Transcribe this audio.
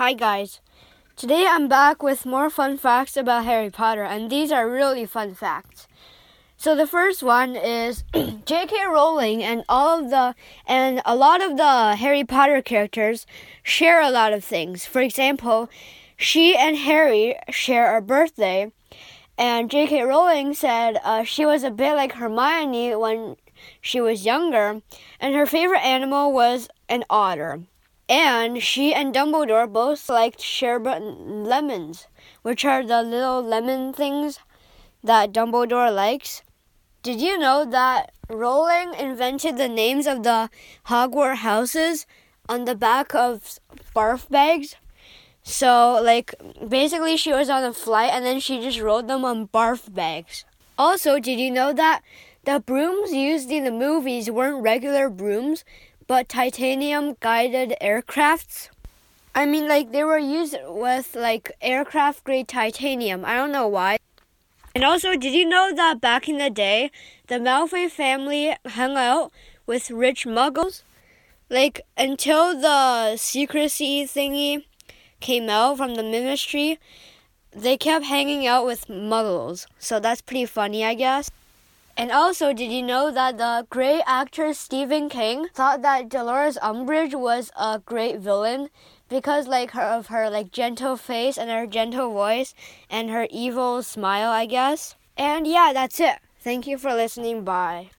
Hi, guys. Today I'm back with more fun facts about Harry Potter, and these are really fun facts. So the first one is J.K. Rowling and all of the and a lot of the Harry Potter characters share a lot of things. For example, she and Harry share a birthday, and J.K. Rowling said uh, she was a bit like Hermione when she was younger, and her favorite animal was an otter. And she and Dumbledore both liked sherbet lemons, which are the little lemon things that Dumbledore likes. Did you know that Rowling invented the names of the Hogwarts houses on the back of barf bags? So, like, basically, she was on a flight and then she just wrote them on barf bags. Also, did you know that the brooms used in the movies weren't regular brooms, but titanium guided aircrafts. I mean, like, they were used with, like, aircraft grade titanium. I don't know why. And also, did you know that back in the day, the Malfoy family hung out with rich muggles? Like, until the secrecy thingy came out from the ministry, they kept hanging out with muggles. So that's pretty funny, I guess. And also, did you know that the great actor Stephen King thought that Dolores Umbridge was a great villain because like her of her like gentle face and her gentle voice and her evil smile, I guess. And yeah, that's it. Thank you for listening. Bye.